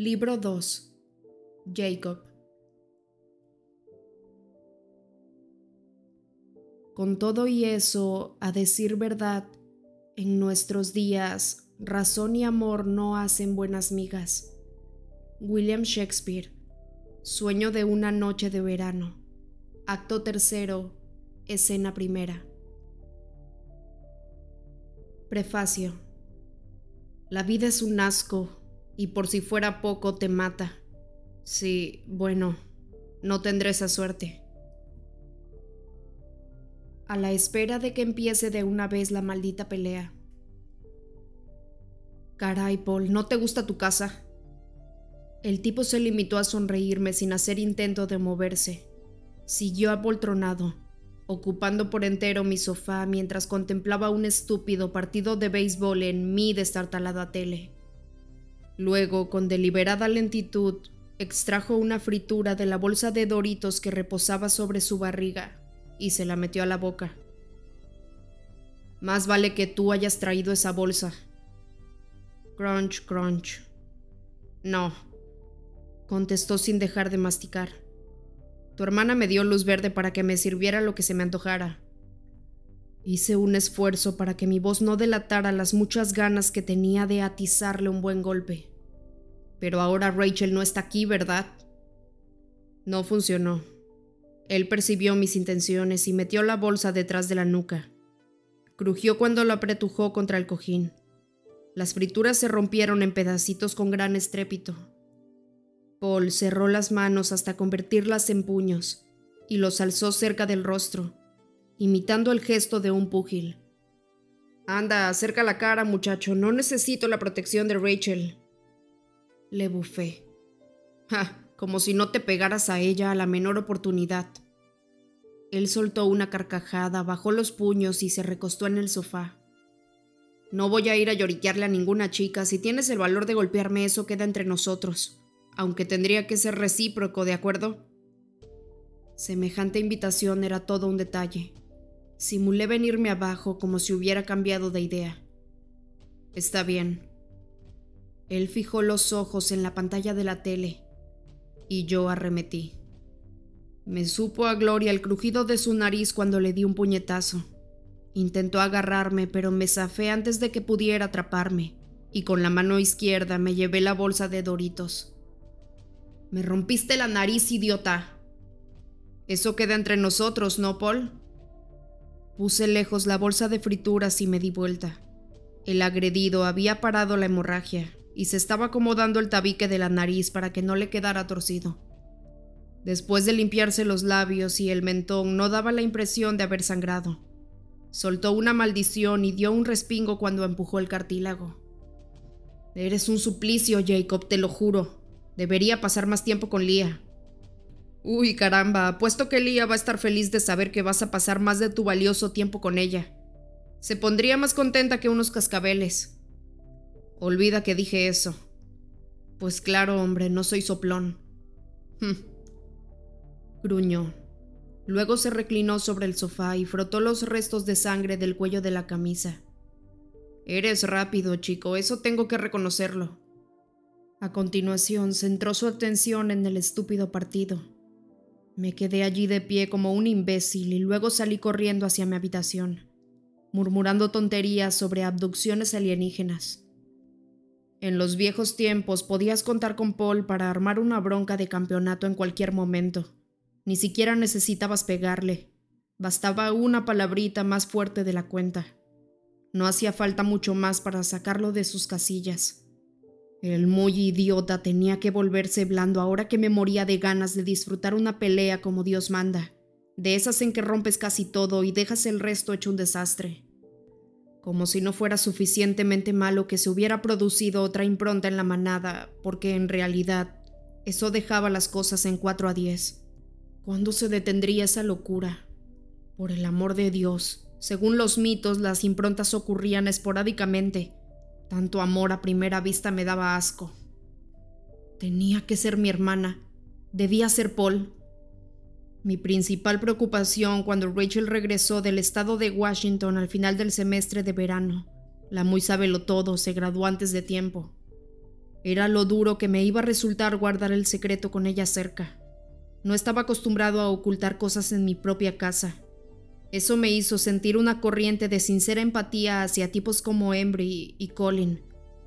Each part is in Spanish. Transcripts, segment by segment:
Libro 2. Jacob. Con todo y eso, a decir verdad, en nuestros días, razón y amor no hacen buenas migas. William Shakespeare. Sueño de una noche de verano. Acto tercero, escena primera. Prefacio. La vida es un asco y por si fuera poco te mata. Sí, bueno, no tendré esa suerte. A la espera de que empiece de una vez la maldita pelea. Caray, Paul, ¿no te gusta tu casa? El tipo se limitó a sonreírme sin hacer intento de moverse. Siguió apoltronado, ocupando por entero mi sofá mientras contemplaba un estúpido partido de béisbol en mi destartalada tele. Luego, con deliberada lentitud, extrajo una fritura de la bolsa de doritos que reposaba sobre su barriga y se la metió a la boca. Más vale que tú hayas traído esa bolsa. Crunch, crunch. No, contestó sin dejar de masticar. Tu hermana me dio luz verde para que me sirviera lo que se me antojara. Hice un esfuerzo para que mi voz no delatara las muchas ganas que tenía de atizarle un buen golpe. Pero ahora Rachel no está aquí, ¿verdad? No funcionó. Él percibió mis intenciones y metió la bolsa detrás de la nuca. Crujió cuando lo apretujó contra el cojín. Las frituras se rompieron en pedacitos con gran estrépito. Paul cerró las manos hasta convertirlas en puños y los alzó cerca del rostro, imitando el gesto de un púgil. Anda, acerca la cara, muchacho, no necesito la protección de Rachel. Le bufé. Ja, como si no te pegaras a ella a la menor oportunidad. Él soltó una carcajada, bajó los puños y se recostó en el sofá. No voy a ir a lloriquearle a ninguna chica. Si tienes el valor de golpearme, eso queda entre nosotros aunque tendría que ser recíproco, ¿de acuerdo? Semejante invitación era todo un detalle. Simulé venirme abajo como si hubiera cambiado de idea. Está bien. Él fijó los ojos en la pantalla de la tele y yo arremetí. Me supo a gloria el crujido de su nariz cuando le di un puñetazo. Intentó agarrarme, pero me zafé antes de que pudiera atraparme, y con la mano izquierda me llevé la bolsa de Doritos. Me rompiste la nariz, idiota. Eso queda entre nosotros, ¿no, Paul? Puse lejos la bolsa de frituras y me di vuelta. El agredido había parado la hemorragia y se estaba acomodando el tabique de la nariz para que no le quedara torcido. Después de limpiarse los labios y el mentón, no daba la impresión de haber sangrado. Soltó una maldición y dio un respingo cuando empujó el cartílago. Eres un suplicio, Jacob, te lo juro. Debería pasar más tiempo con Lía. Uy, caramba, apuesto que Lía va a estar feliz de saber que vas a pasar más de tu valioso tiempo con ella. Se pondría más contenta que unos cascabeles. Olvida que dije eso. Pues claro, hombre, no soy soplón. Hm. Gruñó. Luego se reclinó sobre el sofá y frotó los restos de sangre del cuello de la camisa. Eres rápido, chico, eso tengo que reconocerlo. A continuación, centró su atención en el estúpido partido. Me quedé allí de pie como un imbécil y luego salí corriendo hacia mi habitación, murmurando tonterías sobre abducciones alienígenas. En los viejos tiempos podías contar con Paul para armar una bronca de campeonato en cualquier momento. Ni siquiera necesitabas pegarle. Bastaba una palabrita más fuerte de la cuenta. No hacía falta mucho más para sacarlo de sus casillas. El muy idiota tenía que volverse blando ahora que me moría de ganas de disfrutar una pelea como Dios manda, de esas en que rompes casi todo y dejas el resto hecho un desastre. Como si no fuera suficientemente malo que se hubiera producido otra impronta en la manada, porque en realidad eso dejaba las cosas en cuatro a diez. ¿Cuándo se detendría esa locura? Por el amor de Dios, según los mitos, las improntas ocurrían esporádicamente tanto amor a primera vista me daba asco. Tenía que ser mi hermana. Debía ser Paul. Mi principal preocupación cuando Rachel regresó del estado de Washington al final del semestre de verano, la muy todo, se graduó antes de tiempo. Era lo duro que me iba a resultar guardar el secreto con ella cerca. No estaba acostumbrado a ocultar cosas en mi propia casa. Eso me hizo sentir una corriente de sincera empatía hacia tipos como Embry y Colin,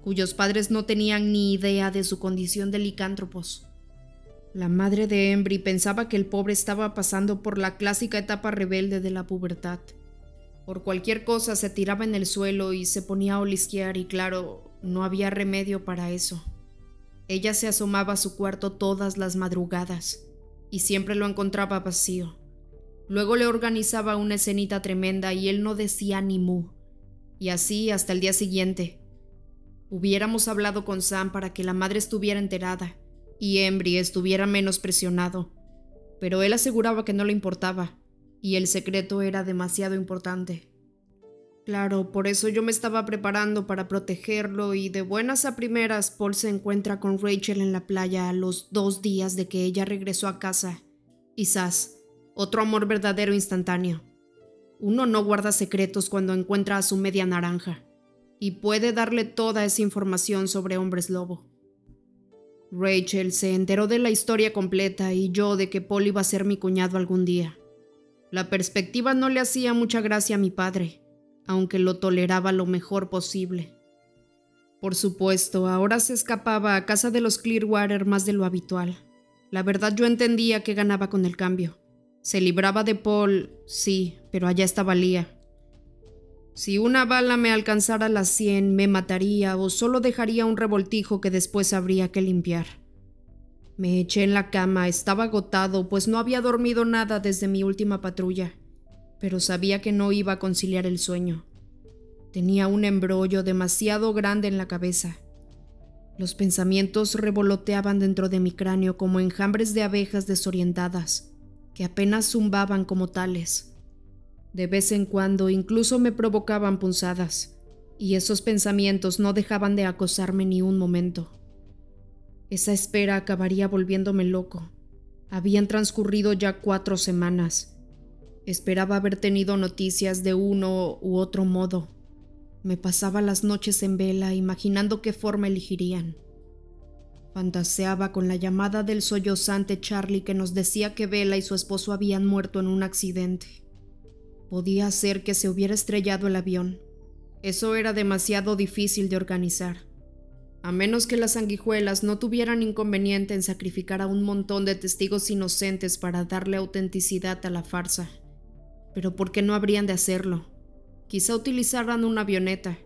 cuyos padres no tenían ni idea de su condición de licántropos. La madre de Embry pensaba que el pobre estaba pasando por la clásica etapa rebelde de la pubertad. Por cualquier cosa se tiraba en el suelo y se ponía a olisquear y claro, no había remedio para eso. Ella se asomaba a su cuarto todas las madrugadas y siempre lo encontraba vacío. Luego le organizaba una escenita tremenda y él no decía ni mu. Y así hasta el día siguiente. Hubiéramos hablado con Sam para que la madre estuviera enterada y Embry estuviera menos presionado, pero él aseguraba que no le importaba y el secreto era demasiado importante. Claro, por eso yo me estaba preparando para protegerlo y de buenas a primeras Paul se encuentra con Rachel en la playa a los dos días de que ella regresó a casa. Y otro amor verdadero instantáneo. Uno no guarda secretos cuando encuentra a su media naranja y puede darle toda esa información sobre hombres lobo. Rachel se enteró de la historia completa y yo de que Paul iba a ser mi cuñado algún día. La perspectiva no le hacía mucha gracia a mi padre, aunque lo toleraba lo mejor posible. Por supuesto, ahora se escapaba a casa de los Clearwater más de lo habitual. La verdad yo entendía que ganaba con el cambio. Se libraba de Paul, sí, pero allá estaba Lía. Si una bala me alcanzara las cien, me mataría o solo dejaría un revoltijo que después habría que limpiar. Me eché en la cama, estaba agotado, pues no había dormido nada desde mi última patrulla, pero sabía que no iba a conciliar el sueño. Tenía un embrollo demasiado grande en la cabeza. Los pensamientos revoloteaban dentro de mi cráneo como enjambres de abejas desorientadas, que apenas zumbaban como tales. De vez en cuando incluso me provocaban punzadas, y esos pensamientos no dejaban de acosarme ni un momento. Esa espera acabaría volviéndome loco. Habían transcurrido ya cuatro semanas. Esperaba haber tenido noticias de uno u otro modo. Me pasaba las noches en vela imaginando qué forma elegirían. Fantaseaba con la llamada del sollozante Charlie que nos decía que Vela y su esposo habían muerto en un accidente. Podía ser que se hubiera estrellado el avión. Eso era demasiado difícil de organizar a menos que las sanguijuelas no tuvieran inconveniente en sacrificar a un montón de testigos inocentes para darle autenticidad a la farsa. Pero ¿por qué no habrían de hacerlo? Quizá utilizaran una avioneta.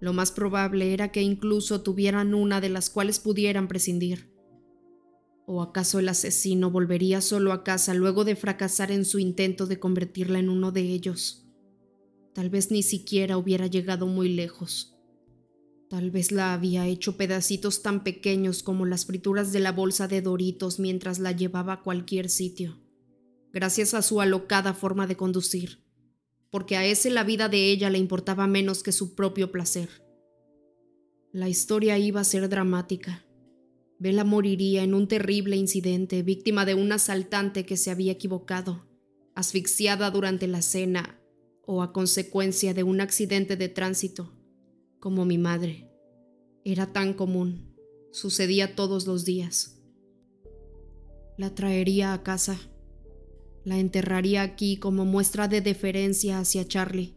Lo más probable era que incluso tuvieran una de las cuales pudieran prescindir. ¿O acaso el asesino volvería solo a casa luego de fracasar en su intento de convertirla en uno de ellos? Tal vez ni siquiera hubiera llegado muy lejos. Tal vez la había hecho pedacitos tan pequeños como las frituras de la bolsa de Doritos mientras la llevaba a cualquier sitio, gracias a su alocada forma de conducir, porque a ese la vida de ella le importaba menos que su propio placer. La historia iba a ser dramática. Bella moriría en un terrible incidente, víctima de un asaltante que se había equivocado, asfixiada durante la cena o a consecuencia de un accidente de tránsito como mi madre. Era tan común, sucedía todos los días. La traería a casa, la enterraría aquí como muestra de deferencia hacia Charlie.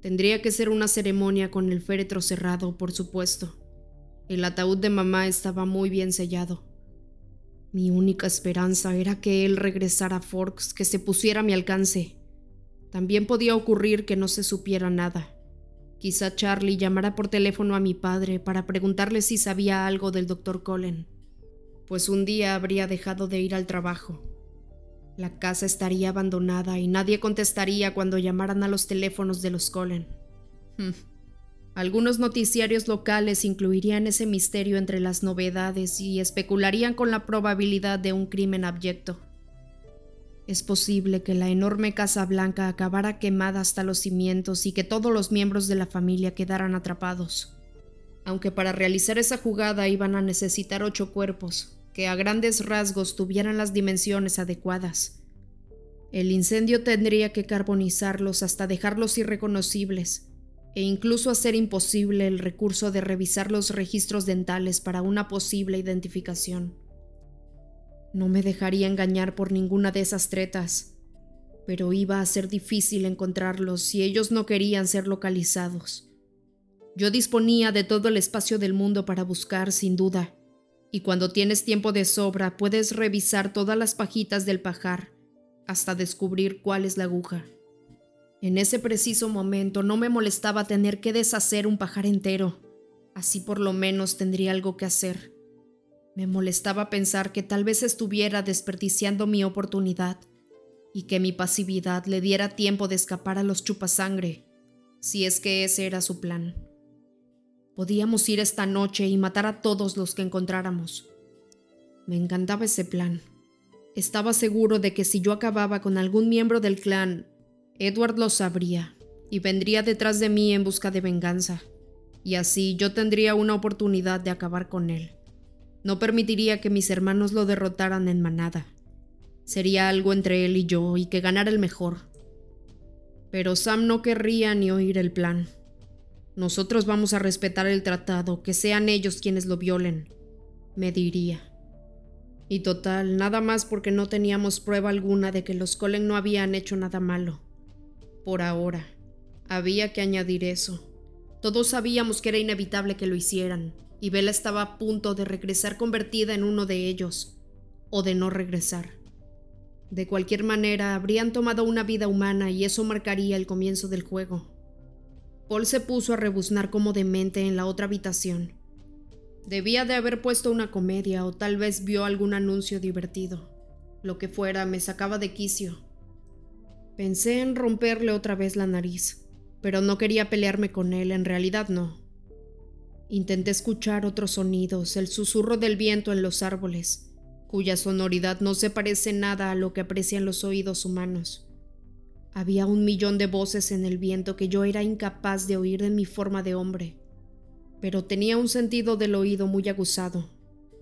Tendría que ser una ceremonia con el féretro cerrado, por supuesto. El ataúd de mamá estaba muy bien sellado. Mi única esperanza era que él regresara a Forks, que se pusiera a mi alcance. También podía ocurrir que no se supiera nada. Quizá Charlie llamara por teléfono a mi padre para preguntarle si sabía algo del doctor Cullen, pues un día habría dejado de ir al trabajo. La casa estaría abandonada y nadie contestaría cuando llamaran a los teléfonos de los Cullen. Algunos noticiarios locales incluirían ese misterio entre las novedades y especularían con la probabilidad de un crimen abyecto. Es posible que la enorme Casa Blanca acabara quemada hasta los cimientos y que todos los miembros de la familia quedaran atrapados. Aunque para realizar esa jugada iban a necesitar ocho cuerpos, que a grandes rasgos tuvieran las dimensiones adecuadas. El incendio tendría que carbonizarlos hasta dejarlos irreconocibles, e incluso hacer imposible el recurso de revisar los registros dentales para una posible identificación. No me dejaría engañar por ninguna de esas tretas, pero iba a ser difícil encontrarlos si ellos no querían ser localizados. Yo disponía de todo el espacio del mundo para buscar, sin duda, y cuando tienes tiempo de sobra puedes revisar todas las pajitas del pajar hasta descubrir cuál es la aguja. En ese preciso momento no me molestaba tener que deshacer un pajar entero, así por lo menos tendría algo que hacer. Me molestaba pensar que tal vez estuviera desperdiciando mi oportunidad y que mi pasividad le diera tiempo de escapar a los chupasangre, si es que ese era su plan. Podíamos ir esta noche y matar a todos los que encontráramos. Me encantaba ese plan. Estaba seguro de que si yo acababa con algún miembro del clan, Edward lo sabría y vendría detrás de mí en busca de venganza, y así yo tendría una oportunidad de acabar con él. No permitiría que mis hermanos lo derrotaran en manada. Sería algo entre él y yo y que ganara el mejor. Pero Sam no querría ni oír el plan. Nosotros vamos a respetar el tratado, que sean ellos quienes lo violen, me diría. Y total, nada más porque no teníamos prueba alguna de que los Colen no habían hecho nada malo. Por ahora, había que añadir eso. Todos sabíamos que era inevitable que lo hicieran, y Bella estaba a punto de regresar convertida en uno de ellos, o de no regresar. De cualquier manera, habrían tomado una vida humana y eso marcaría el comienzo del juego. Paul se puso a rebuznar como demente en la otra habitación. Debía de haber puesto una comedia o tal vez vio algún anuncio divertido. Lo que fuera, me sacaba de quicio. Pensé en romperle otra vez la nariz, pero no quería pelearme con él, en realidad no. Intenté escuchar otros sonidos, el susurro del viento en los árboles, cuya sonoridad no se parece nada a lo que aprecian los oídos humanos. Había un millón de voces en el viento que yo era incapaz de oír en mi forma de hombre, pero tenía un sentido del oído muy aguzado.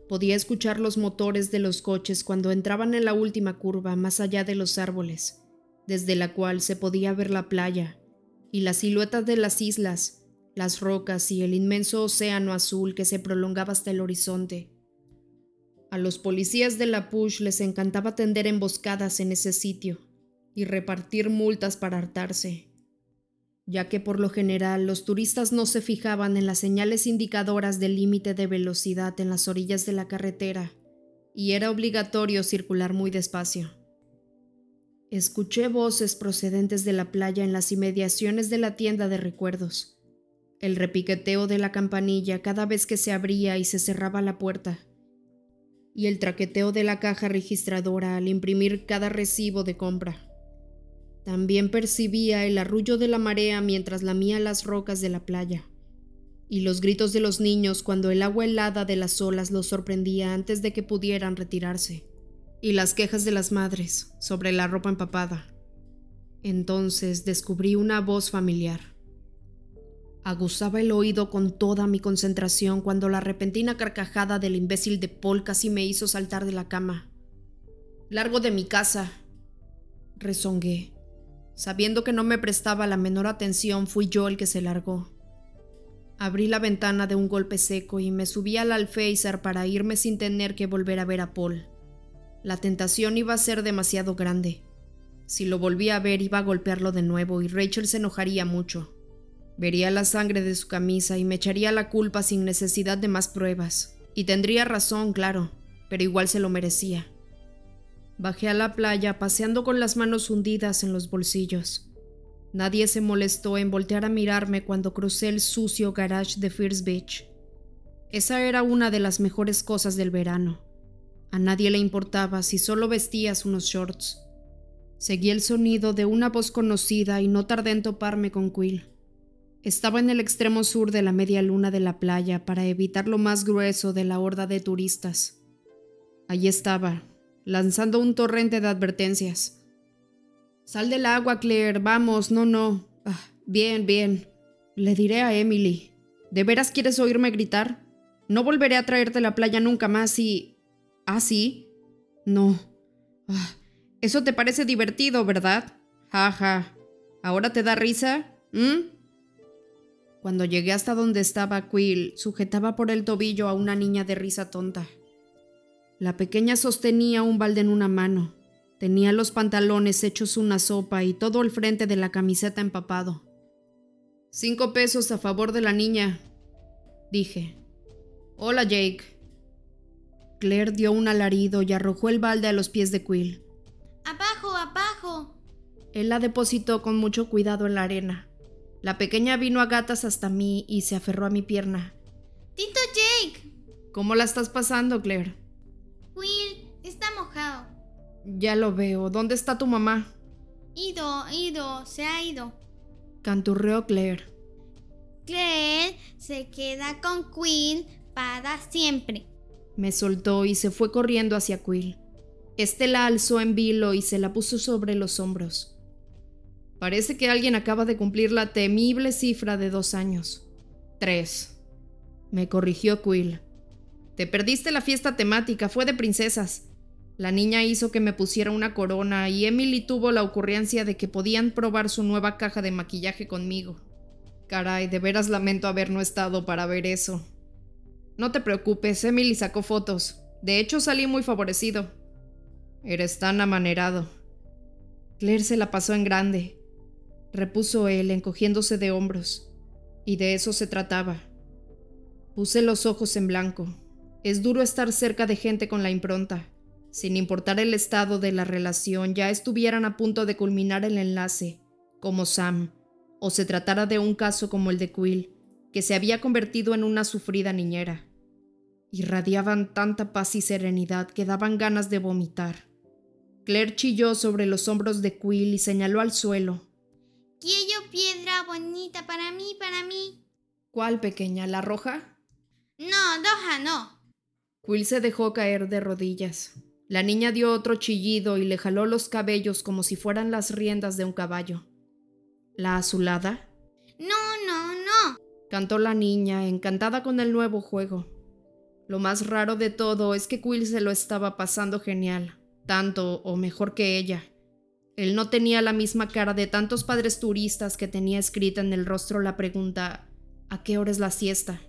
Podía escuchar los motores de los coches cuando entraban en la última curva más allá de los árboles, desde la cual se podía ver la playa y las siluetas de las islas, las rocas y el inmenso océano azul que se prolongaba hasta el horizonte. A los policías de la Push les encantaba tender emboscadas en ese sitio y repartir multas para hartarse, ya que por lo general los turistas no se fijaban en las señales indicadoras del límite de velocidad en las orillas de la carretera y era obligatorio circular muy despacio. Escuché voces procedentes de la playa en las inmediaciones de la tienda de recuerdos, el repiqueteo de la campanilla cada vez que se abría y se cerraba la puerta, y el traqueteo de la caja registradora al imprimir cada recibo de compra. También percibía el arrullo de la marea mientras lamía las rocas de la playa, y los gritos de los niños cuando el agua helada de las olas los sorprendía antes de que pudieran retirarse, y las quejas de las madres sobre la ropa empapada. Entonces descubrí una voz familiar. Aguzaba el oído con toda mi concentración cuando la repentina carcajada del imbécil de Paul casi me hizo saltar de la cama. Largo de mi casa, rezongué. Sabiendo que no me prestaba la menor atención, fui yo el que se largó. Abrí la ventana de un golpe seco y me subí al alféizar para irme sin tener que volver a ver a Paul. La tentación iba a ser demasiado grande. Si lo volvía a ver iba a golpearlo de nuevo y Rachel se enojaría mucho. Vería la sangre de su camisa y me echaría la culpa sin necesidad de más pruebas. Y tendría razón, claro, pero igual se lo merecía. Bajé a la playa paseando con las manos hundidas en los bolsillos. Nadie se molestó en voltear a mirarme cuando crucé el sucio garage de First Beach. Esa era una de las mejores cosas del verano. A nadie le importaba si solo vestías unos shorts. Seguí el sonido de una voz conocida y no tardé en toparme con Quill. Estaba en el extremo sur de la media luna de la playa para evitar lo más grueso de la horda de turistas. Allí estaba, lanzando un torrente de advertencias. Sal del agua, Claire, vamos, no, no. Ah, bien, bien. Le diré a Emily. ¿De veras quieres oírme gritar? No volveré a traerte la playa nunca más y... ¿Ah, sí? No. Ah, eso te parece divertido, ¿verdad? Jaja. Ja. ¿Ahora te da risa? ¿Mm? Cuando llegué hasta donde estaba Quill, sujetaba por el tobillo a una niña de risa tonta. La pequeña sostenía un balde en una mano. Tenía los pantalones hechos una sopa y todo el frente de la camiseta empapado. Cinco pesos a favor de la niña, dije. Hola, Jake. Claire dio un alarido y arrojó el balde a los pies de Quill. ¡Abajo, abajo! Él la depositó con mucho cuidado en la arena. La pequeña vino a gatas hasta mí y se aferró a mi pierna. ¡Tito Jake! ¿Cómo la estás pasando, Claire? Will está mojado. Ya lo veo. ¿Dónde está tu mamá? Ido, ido, se ha ido. Canturreó Claire. Claire se queda con Quill para siempre. Me soltó y se fue corriendo hacia Quill. Este la alzó en vilo y se la puso sobre los hombros. Parece que alguien acaba de cumplir la temible cifra de dos años. Tres. Me corrigió Quill. Te perdiste la fiesta temática, fue de princesas. La niña hizo que me pusiera una corona y Emily tuvo la ocurrencia de que podían probar su nueva caja de maquillaje conmigo. Caray, de veras lamento haber no estado para ver eso. No te preocupes, Emily sacó fotos. De hecho, salí muy favorecido. Eres tan amanerado. Claire se la pasó en grande, repuso él, encogiéndose de hombros. Y de eso se trataba. Puse los ojos en blanco. Es duro estar cerca de gente con la impronta. Sin importar el estado de la relación, ya estuvieran a punto de culminar el enlace, como Sam, o se tratara de un caso como el de Quill, que se había convertido en una sufrida niñera. Irradiaban tanta paz y serenidad que daban ganas de vomitar. Claire chilló sobre los hombros de Quill y señaló al suelo. Quiero piedra bonita para mí, para mí. ¿Cuál pequeña? ¿La roja? No, roja no. Quill se dejó caer de rodillas. La niña dio otro chillido y le jaló los cabellos como si fueran las riendas de un caballo. ¿La azulada? No, no, no. Cantó la niña, encantada con el nuevo juego. Lo más raro de todo es que Quill se lo estaba pasando genial, tanto o mejor que ella. Él no tenía la misma cara de tantos padres turistas que tenía escrita en el rostro la pregunta ¿A qué hora es la siesta?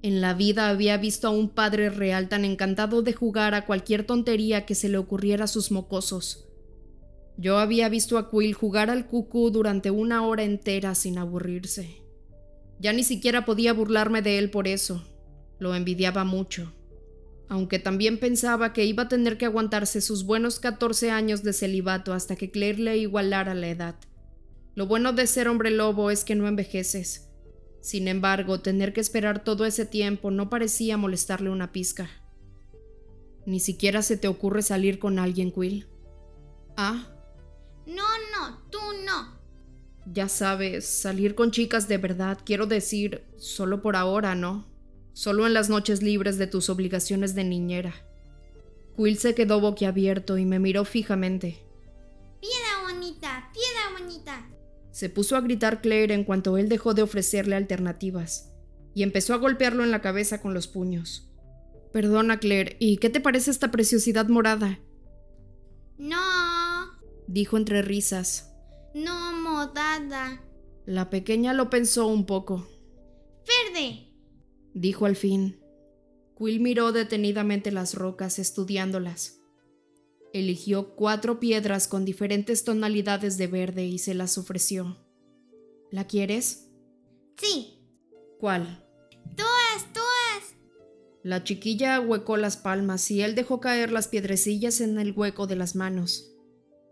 En la vida había visto a un padre real tan encantado de jugar a cualquier tontería que se le ocurriera a sus mocosos. Yo había visto a Quill jugar al cucú durante una hora entera sin aburrirse. Ya ni siquiera podía burlarme de él por eso. Lo envidiaba mucho. Aunque también pensaba que iba a tener que aguantarse sus buenos 14 años de celibato hasta que Claire le igualara la edad. Lo bueno de ser hombre lobo es que no envejeces sin embargo, tener que esperar todo ese tiempo no parecía molestarle una pizca. Ni siquiera se te ocurre salir con alguien, Quill. Ah. No, no, tú no. Ya sabes, salir con chicas de verdad, quiero decir, solo por ahora, ¿no? Solo en las noches libres de tus obligaciones de niñera. Quill se quedó boquiabierto y me miró fijamente. Piedra bonita, piedra bonita. Se puso a gritar Claire en cuanto él dejó de ofrecerle alternativas, y empezó a golpearlo en la cabeza con los puños. Perdona, Claire, ¿y qué te parece esta preciosidad morada? No, dijo entre risas. no morada. La pequeña lo pensó un poco. Verde. Dijo al fin. Quill miró detenidamente las rocas, estudiándolas. Eligió cuatro piedras con diferentes tonalidades de verde y se las ofreció. ¿La quieres? Sí. ¿Cuál? Todas, todas. La chiquilla huecó las palmas y él dejó caer las piedrecillas en el hueco de las manos.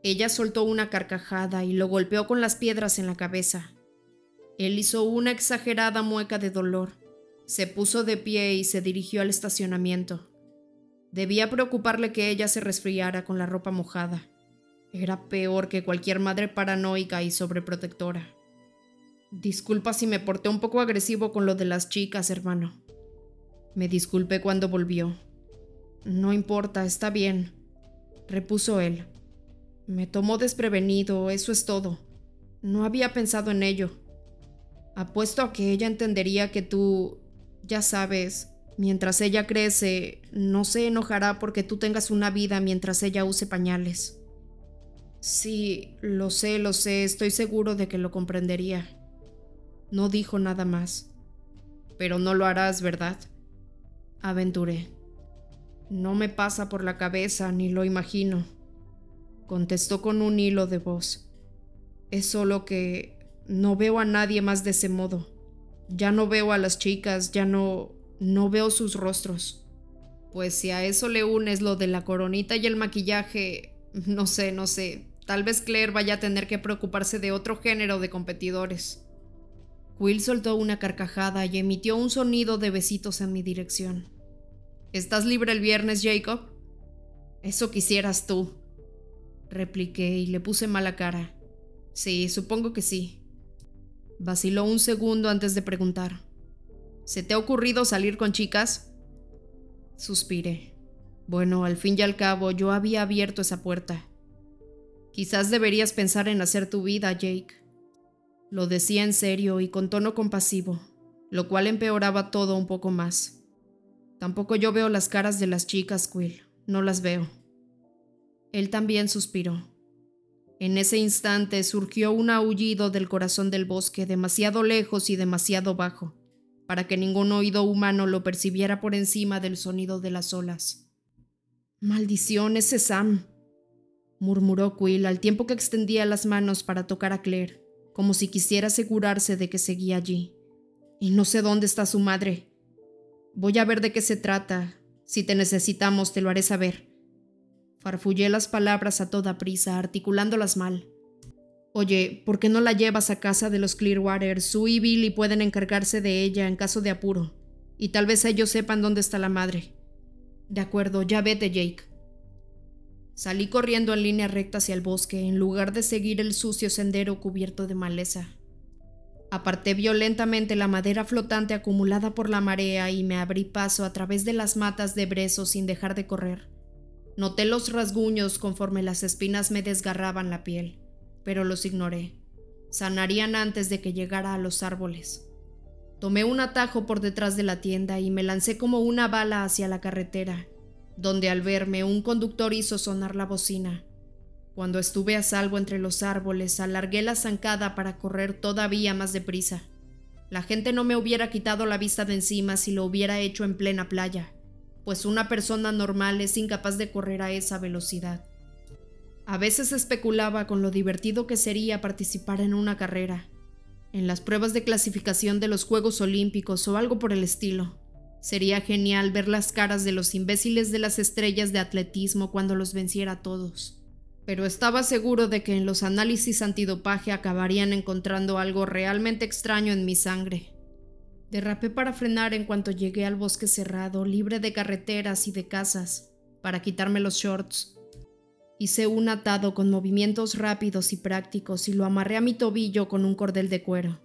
Ella soltó una carcajada y lo golpeó con las piedras en la cabeza. Él hizo una exagerada mueca de dolor. Se puso de pie y se dirigió al estacionamiento. Debía preocuparle que ella se resfriara con la ropa mojada. Era peor que cualquier madre paranoica y sobreprotectora. Disculpa si me porté un poco agresivo con lo de las chicas, hermano. Me disculpé cuando volvió. No importa, está bien, repuso él. Me tomó desprevenido, eso es todo. No había pensado en ello. Apuesto a que ella entendería que tú, ya sabes, Mientras ella crece, no se enojará porque tú tengas una vida mientras ella use pañales. Sí, lo sé, lo sé, estoy seguro de que lo comprendería. No dijo nada más. Pero no lo harás, ¿verdad? Aventuré. No me pasa por la cabeza, ni lo imagino. Contestó con un hilo de voz. Es solo que no veo a nadie más de ese modo. Ya no veo a las chicas, ya no... no veo sus rostros. Pues si a eso le unes lo de la coronita y el maquillaje, no sé, no sé. Tal vez Claire vaya a tener que preocuparse de otro género de competidores. Will soltó una carcajada y emitió un sonido de besitos en mi dirección. ¿Estás libre el viernes, Jacob? Eso quisieras tú, repliqué y le puse mala cara. Sí, supongo que sí. Vaciló un segundo antes de preguntar. ¿Se te ha ocurrido salir con chicas? Suspiré. Bueno, al fin y al cabo yo había abierto esa puerta. Quizás deberías pensar en hacer tu vida, Jake. Lo decía en serio y con tono compasivo, lo cual empeoraba todo un poco más. Tampoco yo veo las caras de las chicas, Quill, no las veo. Él también suspiró. En ese instante surgió un aullido del corazón del bosque demasiado lejos y demasiado bajo, para que ningún oído humano lo percibiera por encima del sonido de las olas. Maldición, ese Sam, murmuró Quill al tiempo que extendía las manos para tocar a Claire, como si quisiera asegurarse de que seguía allí. Y no sé dónde está su madre. Voy a ver de qué se trata. Si te necesitamos, te lo haré saber. Farfullé las palabras a toda prisa, articulándolas mal. Oye, ¿por qué no la llevas a casa de los Clearwater? Sue y Billy pueden encargarse de ella en caso de apuro. Y tal vez ellos sepan dónde está la madre. De acuerdo, ya vete, Jake. Salí corriendo en línea recta hacia el bosque, en lugar de seguir el sucio sendero cubierto de maleza. Aparté violentamente la madera flotante acumulada por la marea y me abrí paso a través de las matas de brezo sin dejar de correr. Noté los rasguños conforme las espinas me desgarraban la piel, pero los ignoré. Sanarían antes de que llegara a los árboles. Tomé un atajo por detrás de la tienda y me lancé como una bala hacia la carretera, donde al verme un conductor hizo sonar la bocina. Cuando estuve a salvo entre los árboles, alargué la zancada para correr todavía más deprisa. La gente no me hubiera quitado la vista de encima si lo hubiera hecho en plena playa pues una persona normal es incapaz de correr a esa velocidad. A veces especulaba con lo divertido que sería participar en una carrera, en las pruebas de clasificación de los Juegos Olímpicos o algo por el estilo. Sería genial ver las caras de los imbéciles de las estrellas de atletismo cuando los venciera a todos. Pero estaba seguro de que en los análisis antidopaje acabarían encontrando algo realmente extraño en mi sangre, Derrapé para frenar en cuanto llegué al bosque cerrado, libre de carreteras y de casas, para quitarme los shorts. Hice un atado con movimientos rápidos y prácticos y lo amarré a mi tobillo con un cordel de cuero.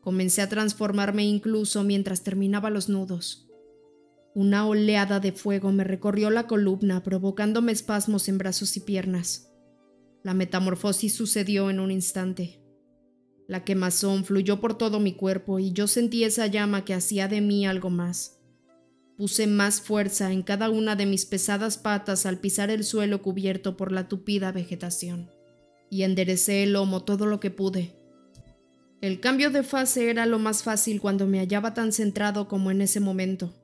Comencé a transformarme incluso mientras terminaba los nudos. Una oleada de fuego me recorrió la columna, provocándome espasmos en brazos y piernas. La metamorfosis sucedió en un instante. La quemazón fluyó por todo mi cuerpo y yo sentí esa llama que hacía de mí algo más. Puse más fuerza en cada una de mis pesadas patas al pisar el suelo cubierto por la tupida vegetación, y enderecé el lomo todo lo que pude. El cambio de fase era lo más fácil cuando me hallaba tan centrado como en ese momento.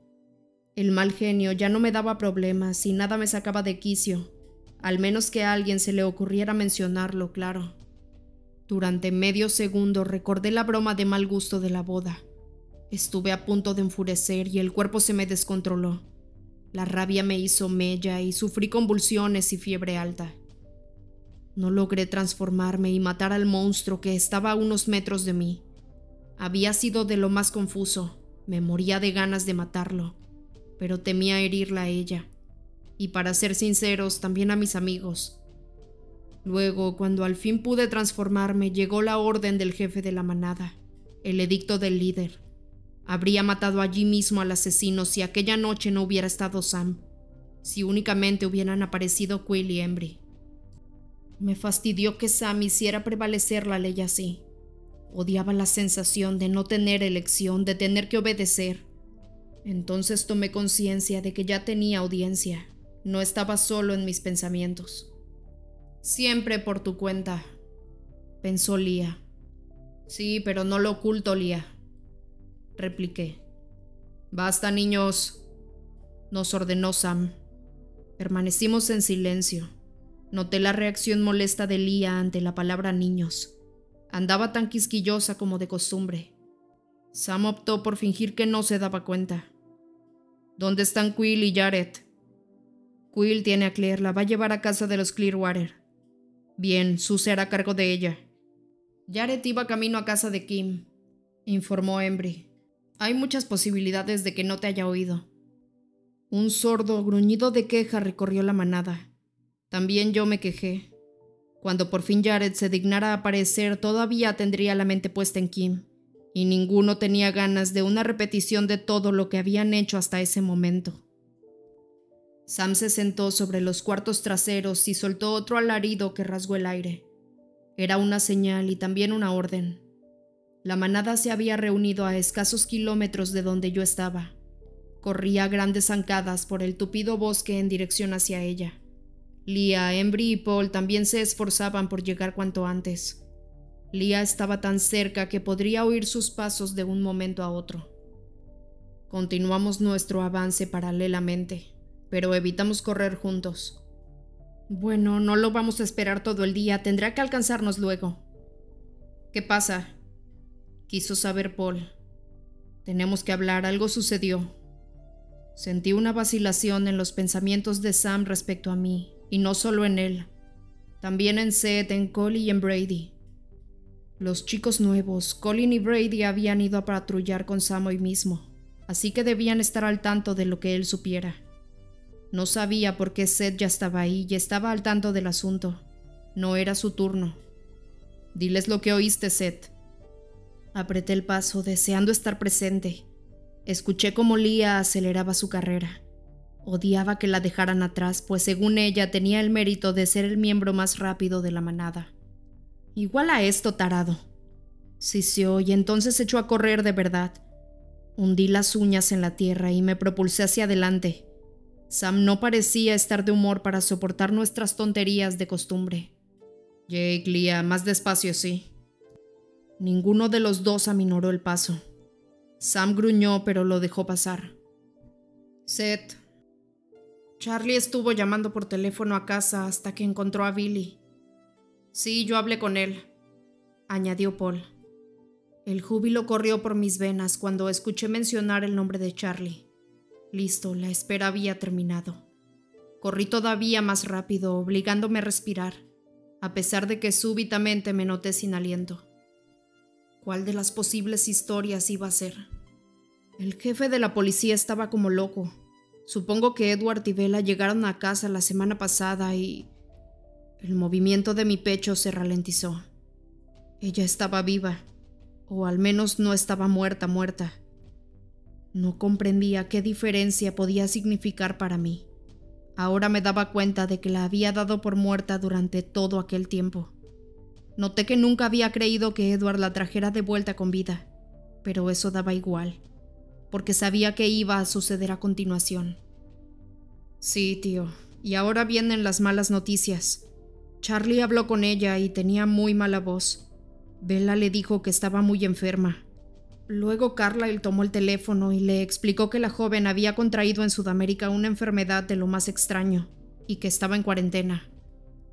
El mal genio ya no me daba problemas y nada me sacaba de quicio, al menos que a alguien se le ocurriera mencionarlo, claro. Durante medio segundo recordé la broma de mal gusto de la boda. Estuve a punto de enfurecer y el cuerpo se me descontroló. La rabia me hizo mella y sufrí convulsiones y fiebre alta. No logré transformarme y matar al monstruo que estaba a unos metros de mí. Había sido de lo más confuso. Me moría de ganas de matarlo, pero temía herirla a ella. Y para ser sinceros, también a mis amigos. Luego, cuando al fin pude transformarme, llegó la orden del jefe de la manada, el edicto del líder. Habría matado allí mismo al asesino si aquella noche no hubiera estado Sam, si únicamente hubieran aparecido Quill y Embry. Me fastidió que Sam hiciera prevalecer la ley así. Odiaba la sensación de no tener elección, de tener que obedecer. Entonces tomé conciencia de que ya tenía audiencia. No estaba solo en mis pensamientos. Siempre por tu cuenta, pensó Lía. Sí, pero no lo oculto, Lía, repliqué. Basta, niños, nos ordenó Sam. Permanecimos en silencio. Noté la reacción molesta de Lía ante la palabra niños. Andaba tan quisquillosa como de costumbre. Sam optó por fingir que no se daba cuenta. ¿Dónde están Quill y Jared? Quill tiene a Claire, la va a llevar a casa de los Clearwater. Bien, Sue hará cargo de ella. Jared iba camino a casa de Kim, informó Embry. Hay muchas posibilidades de que no te haya oído. Un sordo gruñido de queja recorrió la manada. También yo me quejé. Cuando por fin Jared se dignara aparecer, todavía tendría la mente puesta en Kim, y ninguno tenía ganas de una repetición de todo lo que habían hecho hasta ese momento. Sam se sentó sobre los cuartos traseros y soltó otro alarido que rasgó el aire. Era una señal y también una orden. La manada se había reunido a escasos kilómetros de donde yo estaba. Corría grandes zancadas por el tupido bosque en dirección hacia ella. Lia, Embry y Paul también se esforzaban por llegar cuanto antes. Lia estaba tan cerca que podría oír sus pasos de un momento a otro. Continuamos nuestro avance paralelamente pero evitamos correr juntos. Bueno, no lo vamos a esperar todo el día, tendrá que alcanzarnos luego. ¿Qué pasa? Quiso saber Paul. Tenemos que hablar, algo sucedió. Sentí una vacilación en los pensamientos de Sam respecto a mí, y no solo en él, también en Seth, en Colin y en Brady. Los chicos nuevos, Colin y Brady, habían ido a patrullar con Sam hoy mismo, así que debían estar al tanto de lo que él supiera. No sabía por qué Seth ya estaba ahí y estaba al tanto del asunto. No era su turno. Diles lo que oíste, Seth. Apreté el paso, deseando estar presente. Escuché cómo Lia aceleraba su carrera. Odiaba que la dejaran atrás, pues según ella tenía el mérito de ser el miembro más rápido de la manada. Igual a esto, tarado. Siseó y entonces echó a correr de verdad. Hundí las uñas en la tierra y me propulsé hacia adelante. Sam no parecía estar de humor para soportar nuestras tonterías de costumbre. Jake, Lia, más despacio, sí. Ninguno de los dos aminoró el paso. Sam gruñó, pero lo dejó pasar. Seth. Charlie estuvo llamando por teléfono a casa hasta que encontró a Billy. Sí, yo hablé con él, añadió Paul. El júbilo corrió por mis venas cuando escuché mencionar el nombre de Charlie. Listo, la espera había terminado. Corrí todavía más rápido, obligándome a respirar, a pesar de que súbitamente me noté sin aliento. ¿Cuál de las posibles historias iba a ser? El jefe de la policía estaba como loco. Supongo que Edward y Bella llegaron a casa la semana pasada y... El movimiento de mi pecho se ralentizó. Ella estaba viva, o al menos no estaba muerta, muerta. No comprendía qué diferencia podía significar para mí. Ahora me daba cuenta de que la había dado por muerta durante todo aquel tiempo. Noté que nunca había creído que Edward la trajera de vuelta con vida, pero eso daba igual, porque sabía que iba a suceder a continuación. Sí, tío, y ahora vienen las malas noticias. Charlie habló con ella y tenía muy mala voz. Bella le dijo que estaba muy enferma Luego Carlyle tomó el teléfono y le explicó que la joven había contraído en Sudamérica una enfermedad de lo más extraño y que estaba en cuarentena.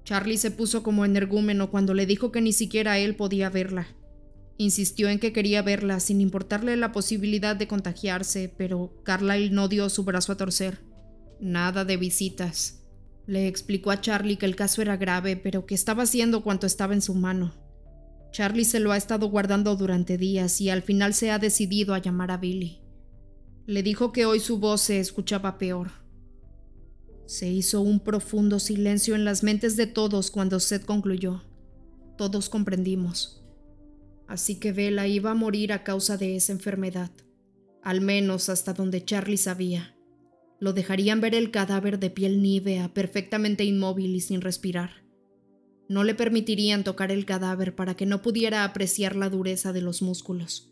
Charlie se puso como energúmeno cuando le dijo que ni siquiera él podía verla. Insistió en que quería verla sin importarle la posibilidad de contagiarse, pero Carlyle no dio su brazo a torcer. Nada de visitas. Le explicó a Charlie que el caso era grave, pero que estaba haciendo cuanto estaba en su mano. Charlie se lo ha estado guardando durante días y al final se ha decidido a llamar a Billy. Le dijo que hoy su voz se escuchaba peor. Se hizo un profundo silencio en las mentes de todos cuando Seth concluyó. Todos comprendimos. Así que Bella iba a morir a causa de esa enfermedad, al menos hasta donde Charlie sabía. Lo dejarían ver el cadáver de piel nívea, perfectamente inmóvil y sin respirar. No le permitirían tocar el cadáver para que no pudiera apreciar la dureza de los músculos.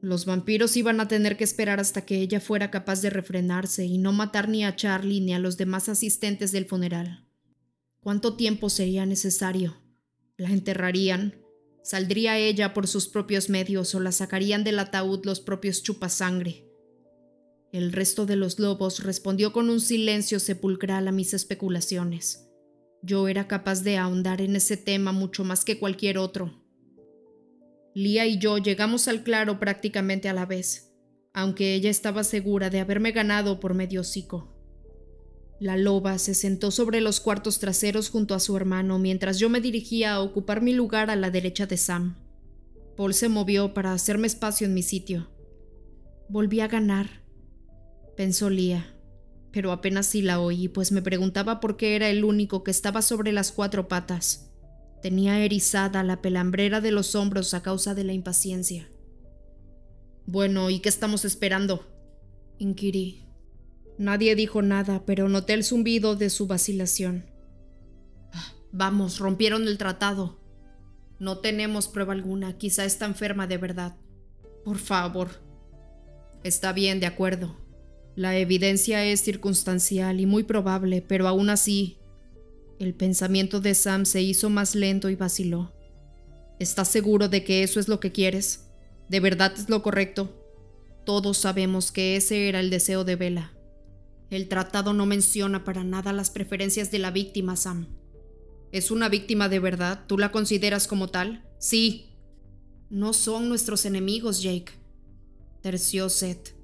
Los vampiros iban a tener que esperar hasta que ella fuera capaz de refrenarse y no matar ni a Charlie ni a los demás asistentes del funeral. ¿Cuánto tiempo sería necesario? ¿La enterrarían? Saldría ella por sus propios medios o la sacarían del ataúd los propios chupasangre. El resto de los lobos respondió con un silencio sepulcral a mis especulaciones. Yo era capaz de ahondar en ese tema mucho más que cualquier otro. Lía y yo llegamos al claro prácticamente a la vez, aunque ella estaba segura de haberme ganado por medio hocico. La loba se sentó sobre los cuartos traseros junto a su hermano mientras yo me dirigía a ocupar mi lugar a la derecha de Sam. Paul se movió para hacerme espacio en mi sitio. Volví a ganar, pensó Lía, pero apenas sí la oí, pues me preguntaba por qué era el único que estaba sobre las cuatro patas. Tenía erizada la pelambrera de los hombros a causa de la impaciencia. Bueno, ¿y qué estamos esperando? inquirí. Nadie dijo nada, pero noté el zumbido de su vacilación. Vamos, rompieron el tratado. No tenemos prueba alguna, quizá está enferma de verdad. Por favor. Está bien, de acuerdo. La evidencia es circunstancial y muy probable, pero aún así... El pensamiento de Sam se hizo más lento y vaciló. ¿Estás seguro de que eso es lo que quieres? ¿De verdad es lo correcto? Todos sabemos que ese era el deseo de Vela. El tratado no menciona para nada las preferencias de la víctima, Sam. ¿Es una víctima de verdad? ¿Tú la consideras como tal? Sí. No son nuestros enemigos, Jake. Terció Seth.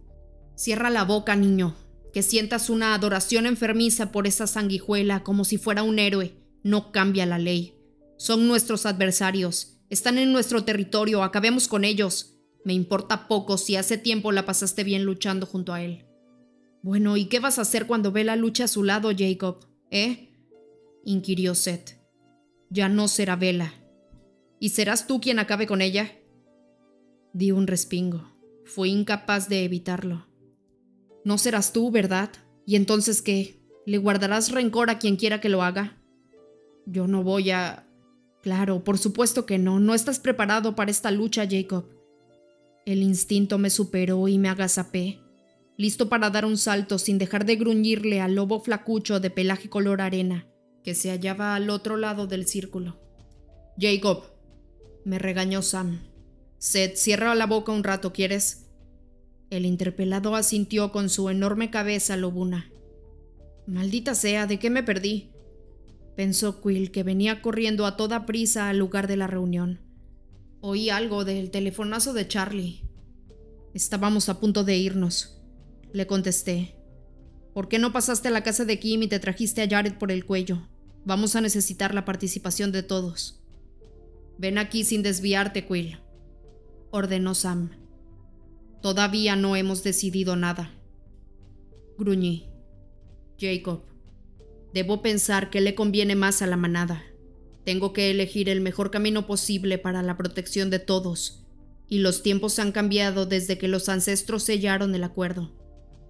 Cierra la boca, niño. Que sientas una adoración enfermiza por esa sanguijuela como si fuera un héroe. No cambia la ley. Son nuestros adversarios. Están en nuestro territorio. Acabemos con ellos. Me importa poco si hace tiempo la pasaste bien luchando junto a él. Bueno, ¿y qué vas a hacer cuando ve la lucha a su lado, Jacob? ¿Eh? inquirió Seth. Ya no será Vela. ¿Y serás tú quien acabe con ella? Di un respingo. Fui incapaz de evitarlo. No serás tú, ¿verdad? ¿Y entonces qué? ¿Le guardarás rencor a quien quiera que lo haga? Yo no voy a... Claro, por supuesto que no. No estás preparado para esta lucha, Jacob. El instinto me superó y me agazapé listo para dar un salto sin dejar de gruñirle al lobo flacucho de pelaje color arena, que se hallaba al otro lado del círculo. Jacob, me regañó Sam. Seth, cierra la boca un rato, ¿quieres? El interpelado asintió con su enorme cabeza lobuna. Maldita sea, ¿de qué me perdí? pensó Quill, que venía corriendo a toda prisa al lugar de la reunión. Oí algo del telefonazo de Charlie. Estábamos a punto de irnos le contesté. ¿Por qué no pasaste a la casa de Kim y te trajiste a Jared por el cuello? Vamos a necesitar la participación de todos. Ven aquí sin desviarte, Quill, ordenó Sam. Todavía no hemos decidido nada. Gruñí. Jacob, debo pensar que le conviene más a la manada. Tengo que elegir el mejor camino posible para la protección de todos, y los tiempos han cambiado desde que los ancestros sellaron el acuerdo.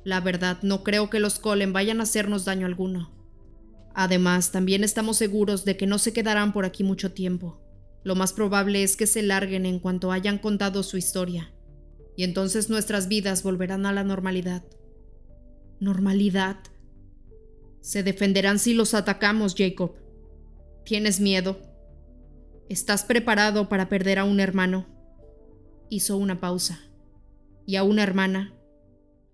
La verdad, no creo que los Colen vayan a hacernos daño alguno. Además, también estamos seguros de que no se quedarán por aquí mucho tiempo. Lo más probable es que se larguen en cuanto hayan contado su historia. Y entonces nuestras vidas volverán a la normalidad. ¿Normalidad? Se defenderán si los atacamos, Jacob. ¿Tienes miedo? ¿Estás preparado para perder a un hermano? Hizo una pausa. ¿Y a una hermana?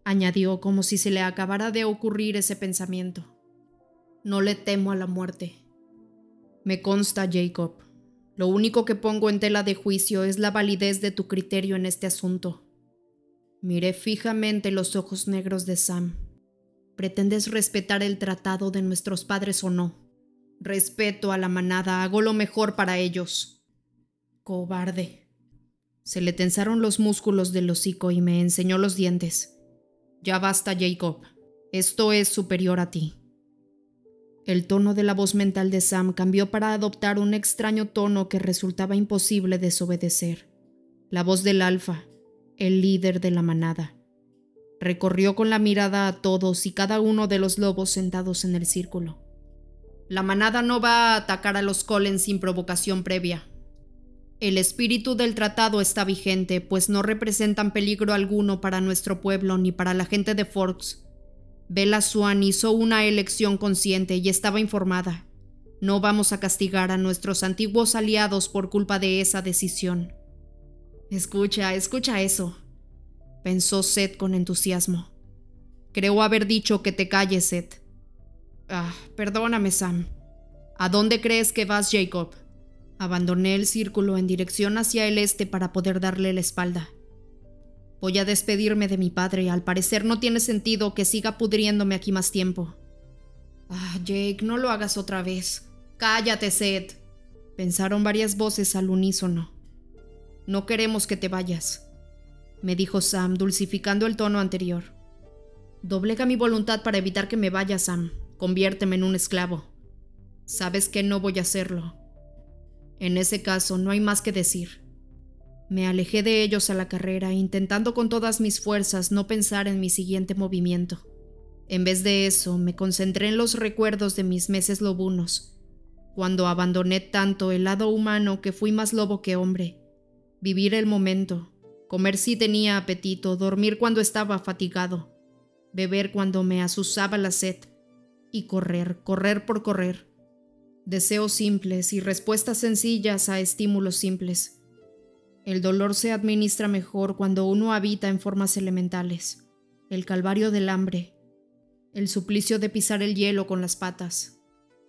añadió como si se le acabara de ocurrir ese pensamiento. No le temo a la muerte. Me consta, Jacob. Lo único que pongo en tela de juicio es la validez de tu criterio en este asunto. Miré fijamente los ojos negros de Sam. ¿Pretendes respetar el tratado de nuestros padres o no? Respeto a la manada, hago lo mejor para ellos. Cobarde. Se le tensaron los músculos del hocico y me enseñó los dientes. Ya basta, Jacob. Esto es superior a ti. El tono de la voz mental de Sam cambió para adoptar un extraño tono que resultaba imposible desobedecer. La voz del alfa, el líder de la manada. Recorrió con la mirada a todos y cada uno de los lobos sentados en el círculo. La manada no va a atacar a los Collins sin provocación previa. El espíritu del tratado está vigente, pues no representan peligro alguno para nuestro pueblo ni para la gente de Forks. Bella Swan hizo una elección consciente y estaba informada. No vamos a castigar a nuestros antiguos aliados por culpa de esa decisión. Escucha, escucha eso, pensó Seth con entusiasmo. Creo haber dicho que te calles, Seth. Ah, perdóname, Sam. ¿A dónde crees que vas, Jacob? Abandoné el círculo en dirección hacia el este para poder darle la espalda. Voy a despedirme de mi padre. Al parecer no tiene sentido que siga pudriéndome aquí más tiempo. Ah, Jake, no lo hagas otra vez. Cállate, Seth. Pensaron varias voces al unísono. No queremos que te vayas, me dijo Sam, dulcificando el tono anterior. Doblega mi voluntad para evitar que me vaya, Sam. Conviérteme en un esclavo. Sabes que no voy a hacerlo. En ese caso, no hay más que decir. Me alejé de ellos a la carrera, intentando con todas mis fuerzas no pensar en mi siguiente movimiento. En vez de eso, me concentré en los recuerdos de mis meses lobunos, cuando abandoné tanto el lado humano que fui más lobo que hombre. Vivir el momento, comer si tenía apetito, dormir cuando estaba fatigado, beber cuando me asusaba la sed, y correr, correr por correr. Deseos simples y respuestas sencillas a estímulos simples. El dolor se administra mejor cuando uno habita en formas elementales. El calvario del hambre. El suplicio de pisar el hielo con las patas.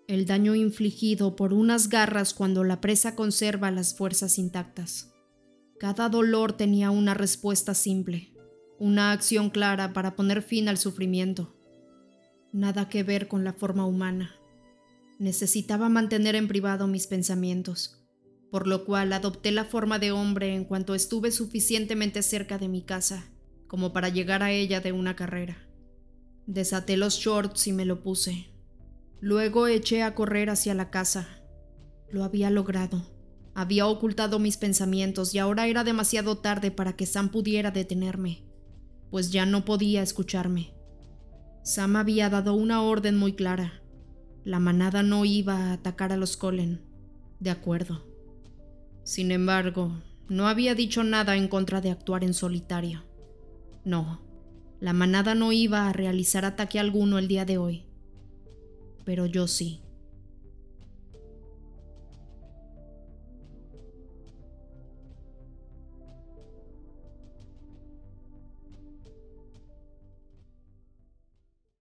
El daño infligido por unas garras cuando la presa conserva las fuerzas intactas. Cada dolor tenía una respuesta simple, una acción clara para poner fin al sufrimiento. Nada que ver con la forma humana. Necesitaba mantener en privado mis pensamientos por lo cual adopté la forma de hombre en cuanto estuve suficientemente cerca de mi casa como para llegar a ella de una carrera. Desaté los shorts y me lo puse. Luego eché a correr hacia la casa. Lo había logrado. Había ocultado mis pensamientos y ahora era demasiado tarde para que Sam pudiera detenerme, pues ya no podía escucharme. Sam había dado una orden muy clara. La manada no iba a atacar a los Colen. De acuerdo. Sin embargo, no había dicho nada en contra de actuar en solitario. No, la manada no iba a realizar ataque alguno el día de hoy. Pero yo sí.